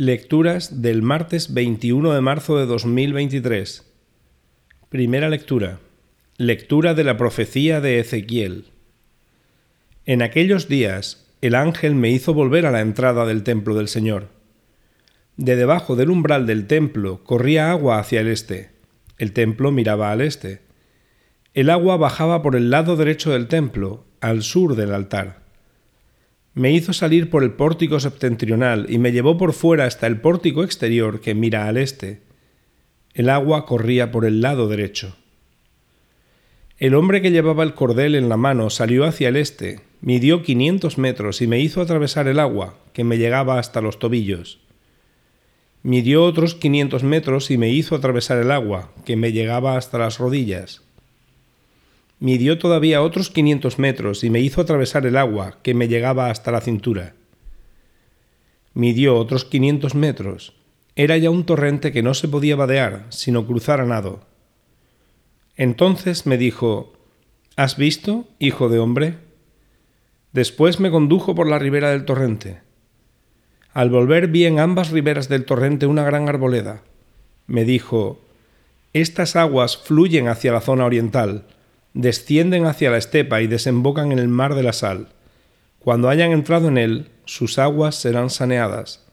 Lecturas del martes 21 de marzo de 2023. Primera lectura. Lectura de la profecía de Ezequiel. En aquellos días el ángel me hizo volver a la entrada del templo del Señor. De debajo del umbral del templo corría agua hacia el este. El templo miraba al este. El agua bajaba por el lado derecho del templo, al sur del altar me hizo salir por el pórtico septentrional y me llevó por fuera hasta el pórtico exterior que mira al este. El agua corría por el lado derecho. El hombre que llevaba el cordel en la mano salió hacia el este, midió quinientos metros y me hizo atravesar el agua, que me llegaba hasta los tobillos. Midió otros quinientos metros y me hizo atravesar el agua, que me llegaba hasta las rodillas midió todavía otros quinientos metros y me hizo atravesar el agua que me llegaba hasta la cintura. Midió otros quinientos metros. Era ya un torrente que no se podía vadear, sino cruzar a nado. Entonces me dijo, ¿Has visto, hijo de hombre? Después me condujo por la ribera del torrente. Al volver vi en ambas riberas del torrente una gran arboleda. Me dijo, Estas aguas fluyen hacia la zona oriental, descienden hacia la estepa y desembocan en el mar de la sal. Cuando hayan entrado en él, sus aguas serán saneadas.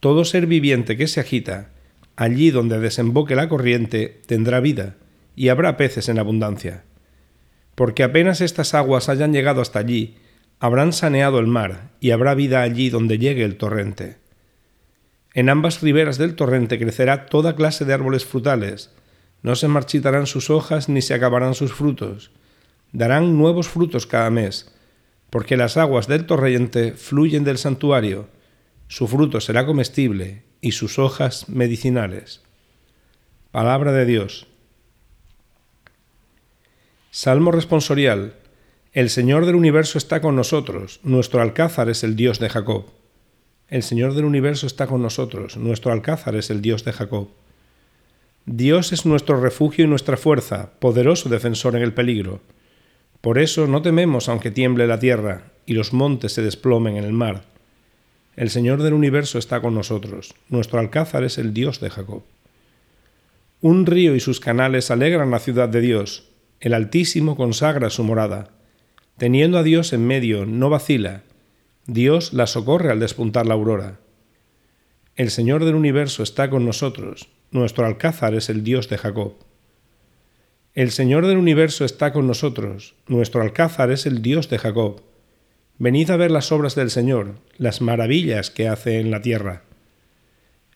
Todo ser viviente que se agita, allí donde desemboque la corriente, tendrá vida, y habrá peces en abundancia. Porque apenas estas aguas hayan llegado hasta allí, habrán saneado el mar, y habrá vida allí donde llegue el torrente. En ambas riberas del torrente crecerá toda clase de árboles frutales, no se marchitarán sus hojas ni se acabarán sus frutos. Darán nuevos frutos cada mes, porque las aguas del torrente fluyen del santuario. Su fruto será comestible y sus hojas medicinales. Palabra de Dios. Salmo responsorial. El Señor del universo está con nosotros, nuestro alcázar es el Dios de Jacob. El Señor del universo está con nosotros, nuestro alcázar es el Dios de Jacob. Dios es nuestro refugio y nuestra fuerza, poderoso defensor en el peligro. Por eso no tememos aunque tiemble la tierra y los montes se desplomen en el mar. El Señor del universo está con nosotros, nuestro alcázar es el Dios de Jacob. Un río y sus canales alegran la ciudad de Dios, el Altísimo consagra su morada. Teniendo a Dios en medio, no vacila, Dios la socorre al despuntar la aurora. El Señor del universo está con nosotros, nuestro alcázar es el Dios de Jacob. El Señor del universo está con nosotros, nuestro alcázar es el Dios de Jacob. Venid a ver las obras del Señor, las maravillas que hace en la tierra.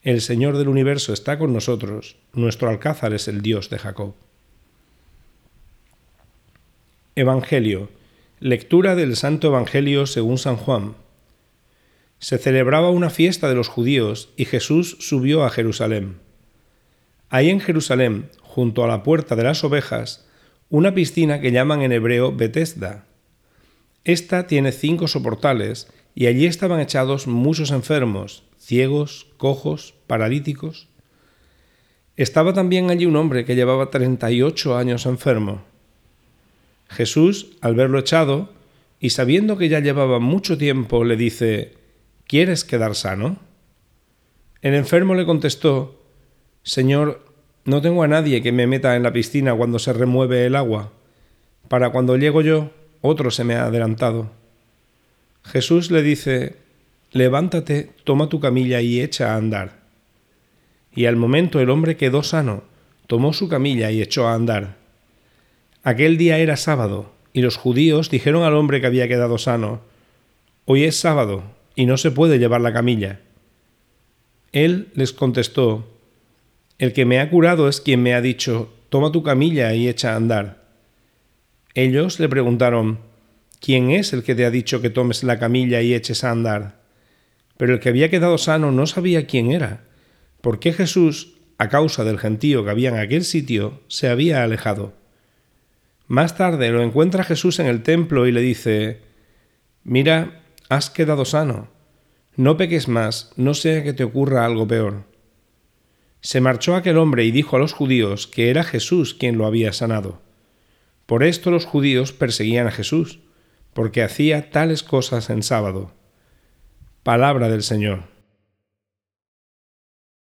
El Señor del universo está con nosotros, nuestro alcázar es el Dios de Jacob. Evangelio. Lectura del Santo Evangelio según San Juan. Se celebraba una fiesta de los judíos y Jesús subió a Jerusalén. Hay en Jerusalén, junto a la puerta de las ovejas, una piscina que llaman en hebreo Betesda. Esta tiene cinco soportales y allí estaban echados muchos enfermos, ciegos, cojos, paralíticos. Estaba también allí un hombre que llevaba treinta y ocho años enfermo. Jesús, al verlo echado, y sabiendo que ya llevaba mucho tiempo, le dice, ¿Quieres quedar sano? El enfermo le contestó, Señor, no tengo a nadie que me meta en la piscina cuando se remueve el agua. Para cuando llego yo, otro se me ha adelantado. Jesús le dice, Levántate, toma tu camilla y echa a andar. Y al momento el hombre quedó sano, tomó su camilla y echó a andar. Aquel día era sábado, y los judíos dijeron al hombre que había quedado sano, Hoy es sábado, y no se puede llevar la camilla. Él les contestó, el que me ha curado es quien me ha dicho, toma tu camilla y echa a andar. Ellos le preguntaron, ¿quién es el que te ha dicho que tomes la camilla y eches a andar? Pero el que había quedado sano no sabía quién era, porque Jesús, a causa del gentío que había en aquel sitio, se había alejado. Más tarde lo encuentra Jesús en el templo y le dice, Mira, has quedado sano, no peques más, no sea que te ocurra algo peor. Se marchó aquel hombre y dijo a los judíos que era Jesús quien lo había sanado. Por esto los judíos perseguían a Jesús, porque hacía tales cosas en sábado. Palabra del Señor.